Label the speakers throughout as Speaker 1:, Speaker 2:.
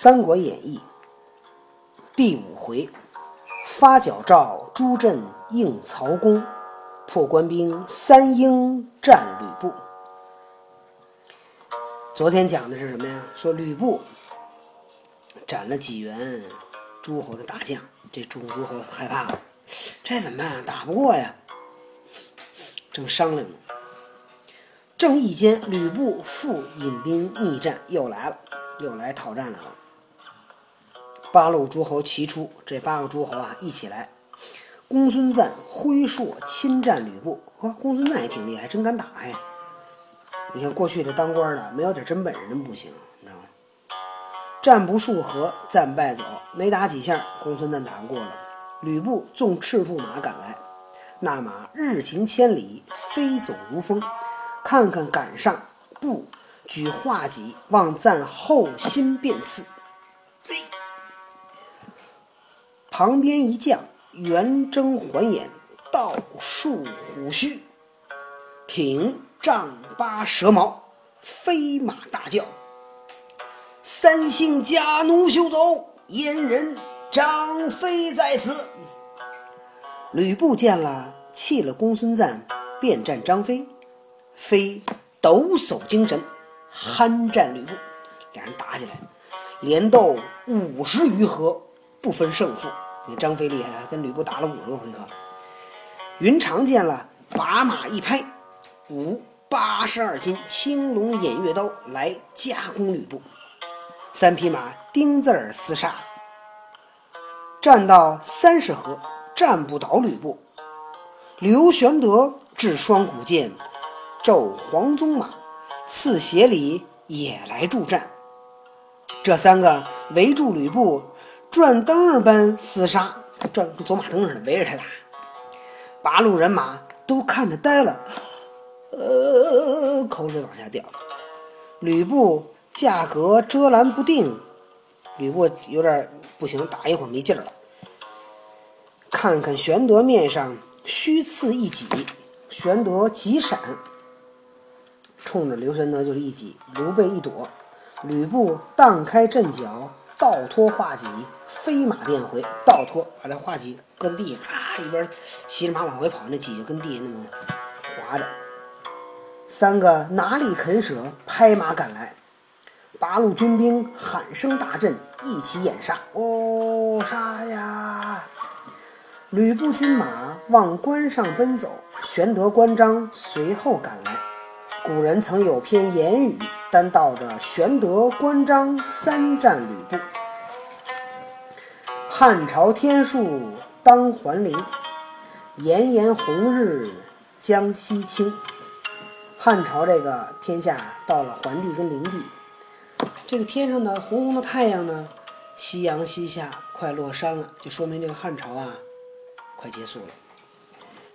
Speaker 1: 三国演义》第五回：发矫诏，朱镇应曹公，破官兵三英战吕布。昨天讲的是什么呀？说吕布斩了几员诸侯的大将，这诸诸侯害怕了，这怎么办？打不过呀！正商量呢，正义间，吕布复引兵逆战，又来了，又来讨战来了。八路诸侯齐出，这八个诸侯啊一起来。公孙瓒挥槊侵占吕布，呵，公孙瓒也挺厉害，真敢打呀！你看过去这当官的，没有点真本事不行，你知道吗？战不数合，战败走，没打几下，公孙瓒打不过了。吕布纵赤兔马赶来，那马日行千里，飞走如风。看看赶上，不举画戟望赞后心便刺。旁边一将圆睁环眼，倒竖虎须，挺丈八蛇矛，飞马大叫：“三姓家奴休走，燕人张飞在此。”吕布见了，弃了公孙瓒，便战张飞。飞抖擞精神，酣战吕布。两人打起来，连斗五十余合，不分胜负。那张飞厉害，跟吕布打了五十个回合。云长见了，把马一拍，五八十二斤青龙偃月刀来夹攻吕布。三匹马丁字儿厮杀，战到三十合，战不倒吕布。刘玄德掷双股剑，骤黄宗马，刺斜里也来助战。这三个围住吕布。转灯儿般厮杀，转跟走马灯似的围着他打。八路人马都看得呆了，呃，口水往下掉。吕布架格遮拦不定，吕布有点不行，打一会儿没劲儿了。看看玄德面上虚刺一戟，玄德急闪，冲着刘玄德就是一戟，刘备一躲，吕布荡开阵脚。倒拖画戟，飞马便回。倒拖，把这画戟搁在地上，唰，一边骑着马往回跑，那戟就跟地下那么滑着。三个哪里肯舍，拍马赶来。八路军兵喊声大震，一起掩杀。哦，杀呀！吕布军马往关上奔走，玄德、关张随后赶来。古人曾有篇言语。单道的玄德、关张三战吕布。汉朝天数当还陵，炎炎红日将西倾。汉朝这个天下到了桓帝跟灵帝，这个天上的红红的太阳呢，夕阳西下，快落山了，就说明这个汉朝啊，快结束了。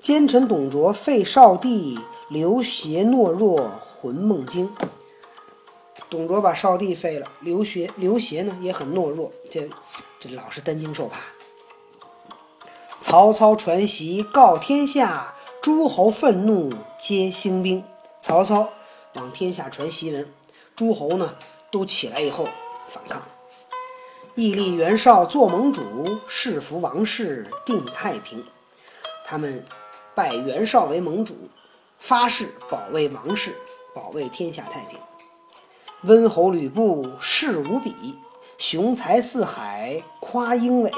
Speaker 1: 奸臣董卓废少帝，刘协懦弱魂梦惊。董卓把少帝废了，刘协刘协呢也很懦弱，这这老是担惊受怕。曹操传檄告天下，诸侯愤怒皆兴兵。曹操往天下传檄文，诸侯呢都起来以后反抗。义立袁绍做盟主，誓服王室定太平。他们拜袁绍为盟主，发誓保卫王室，保卫天下太平。温侯吕布势无比，雄才四海夸英伟。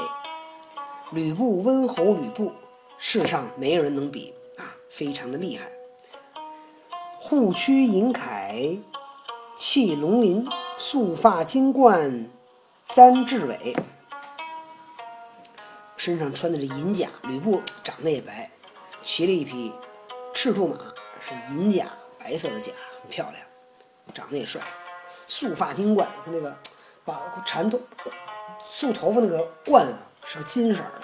Speaker 1: 吕布温侯吕布，世上没有人能比啊，非常的厉害。护躯银铠气龙鳞，素发金冠簪雉尾。身上穿的是银甲，吕布长得也白，骑了一匹赤兔马，是银甲，白色的甲，很漂亮，长得也帅。束发金冠，他那个把缠头束头发那个冠啊，是个金色的。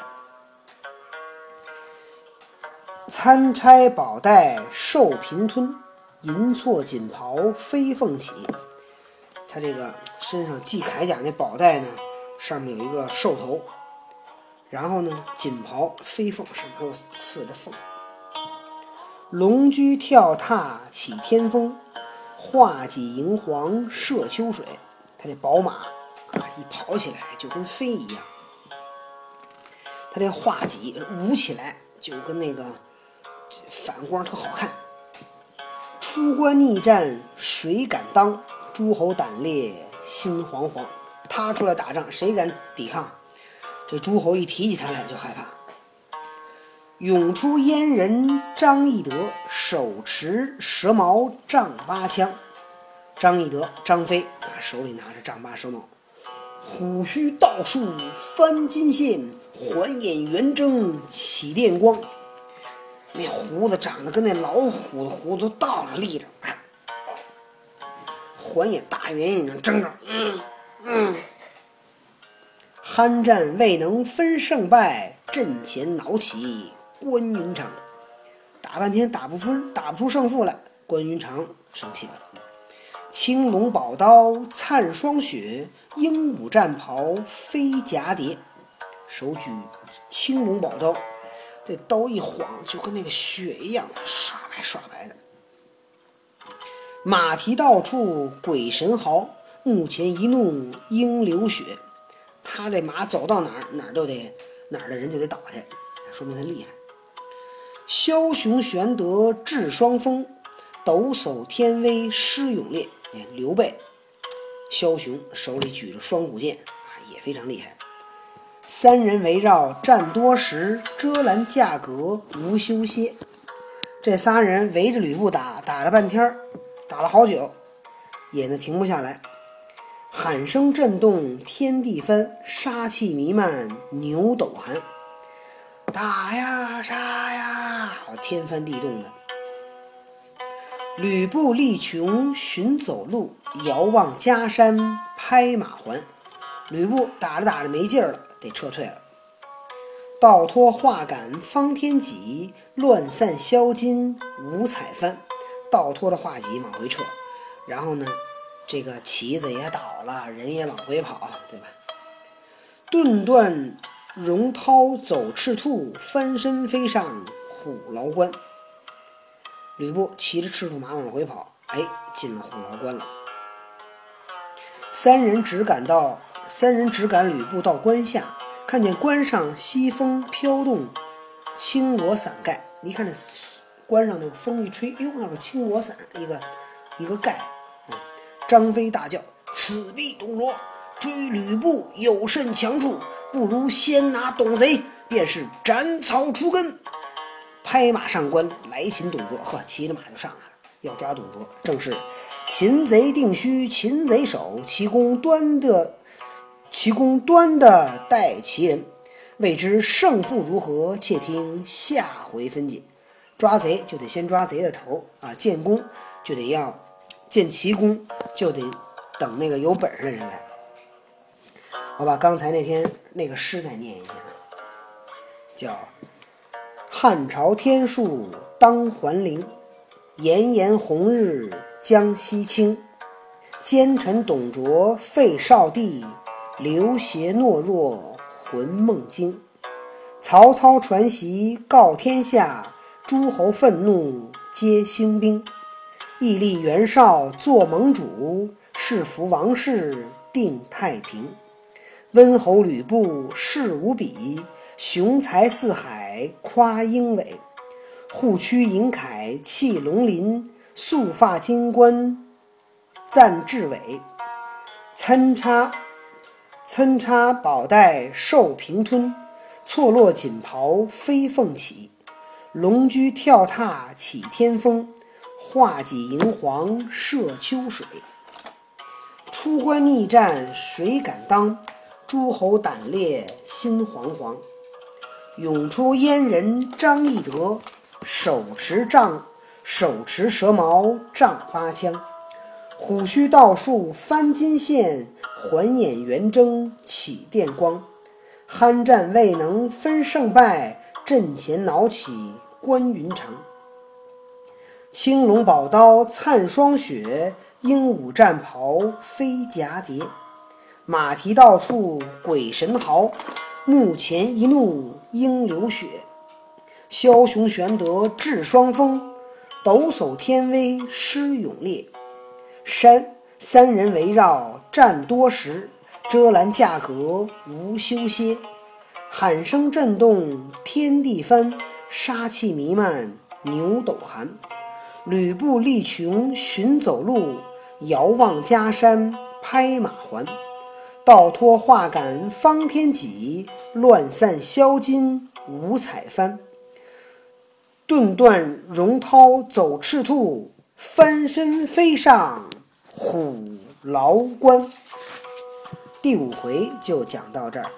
Speaker 1: 参差宝带寿平吞，银错锦袍飞凤起。他这个身上系铠甲那宝带呢，上面有一个兽头，然后呢锦袍飞凤，上面又刺着凤。龙驹跳踏起天峰。画戟迎黄射秋水，他这宝马啊一跑起来就跟飞一样。他这画戟舞起来就跟那个反光特好看。出关逆战谁敢当？诸侯胆裂心惶惶。他出来打仗，谁敢抵抗？这诸侯一提起他来就害怕。涌出燕人张翼德，手持蛇矛丈八枪。张翼德、张飞啊，手里拿着丈八蛇矛。虎须倒竖翻金线，环眼圆睁起电光。那胡子长得跟那老虎的胡子倒着立着，环眼大圆眼睛睁着，嗯嗯。酣战未能分胜败，阵前恼起关云长。打半天打不分，打不出胜负来，关云长生气了。青龙宝刀灿霜雪，鹦鹉战袍飞蛱蝶。手举青龙宝刀。这刀一晃，就跟那个雪一样，刷白刷白的。马蹄到处鬼神嚎，目前一怒应流血。他这马走到哪儿，哪儿都得哪儿的人就得倒下，说明他厉害。枭雄玄德智双峰，抖擞天威施勇烈。哎，刘备，枭雄手里举着双股剑啊，也非常厉害。三人围绕战多时，遮拦架格无休歇。这仨人围着吕布打，打了半天打了好久，也呢停不下来。喊声震动天地翻，杀气弥漫牛斗寒。打呀杀呀，天翻地动的。吕布力穷寻走路，遥望家山拍马还。吕布打着打着没劲儿了。得撤退了。倒脱画杆方天戟，乱散销金五彩幡。倒脱的画戟往回撤，然后呢，这个旗子也倒了，人也往回跑，对吧？顿断荣涛走赤兔，翻身飞上虎牢关。吕布骑着赤兔马往回跑，哎，进了虎牢关了。三人只赶到。三人只赶吕布到关下，看见关上西风飘动，青罗伞盖。你看这关上那个风一吹，哟，那个青罗伞，一个一个盖。张飞大叫：“此必董卓！追吕布有甚强处？不如先拿董贼，便是斩草除根。”拍马上关来擒董卓。呵，骑着马就上来了，要抓董卓。正是擒贼定须擒贼手，其功端的。其功端的待其人，未知胜负如何？且听下回分解。抓贼就得先抓贼的头啊，建功就得要建奇功，就得等那个有本事的人来。我把刚才那篇那个诗再念一下，叫“汉朝天数当还陵，炎炎红日将西倾。奸臣董卓废少帝。”刘协懦弱魂梦惊，曹操传檄告天下，诸侯愤怒皆兴兵。义立袁绍做盟主，是服王室定太平。温侯吕布势无比，雄才四海夸英伟。护躯银铠气龙鳞，素发金冠赞志伟。参差。参差宝带受平吞，错落锦袍飞凤起。龙驹跳踏起天风，画戟银黄射秋水。出关逆战谁敢当？诸侯胆裂心惶惶。涌出燕人张翼德，手持杖，手持蛇矛丈八枪。虎须倒竖翻金线，环眼圆睁起电光。酣战未能分胜败，阵前恼起关云长。青龙宝刀灿霜雪，鹦鹉战袍飞蛱蝶。马蹄到处鬼神嚎，目前一怒应流血。枭雄玄德智双峰，抖擞天威施勇烈。山三人围绕战多时，遮拦价格无休歇。喊声震动天地翻，杀气弥漫牛斗寒。吕布力穷寻走路，遥望家山拍马还。倒脱画杆方天戟，乱散销金五彩幡。顿断荣涛走赤兔，翻身飞上虎牢关。第五回就讲到这儿，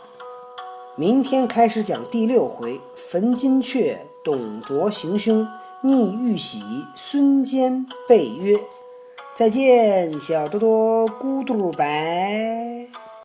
Speaker 1: 明天开始讲第六回：焚金阙，董卓行凶，逆玉玺，孙坚被约。再见，小多多，咕嘟拜。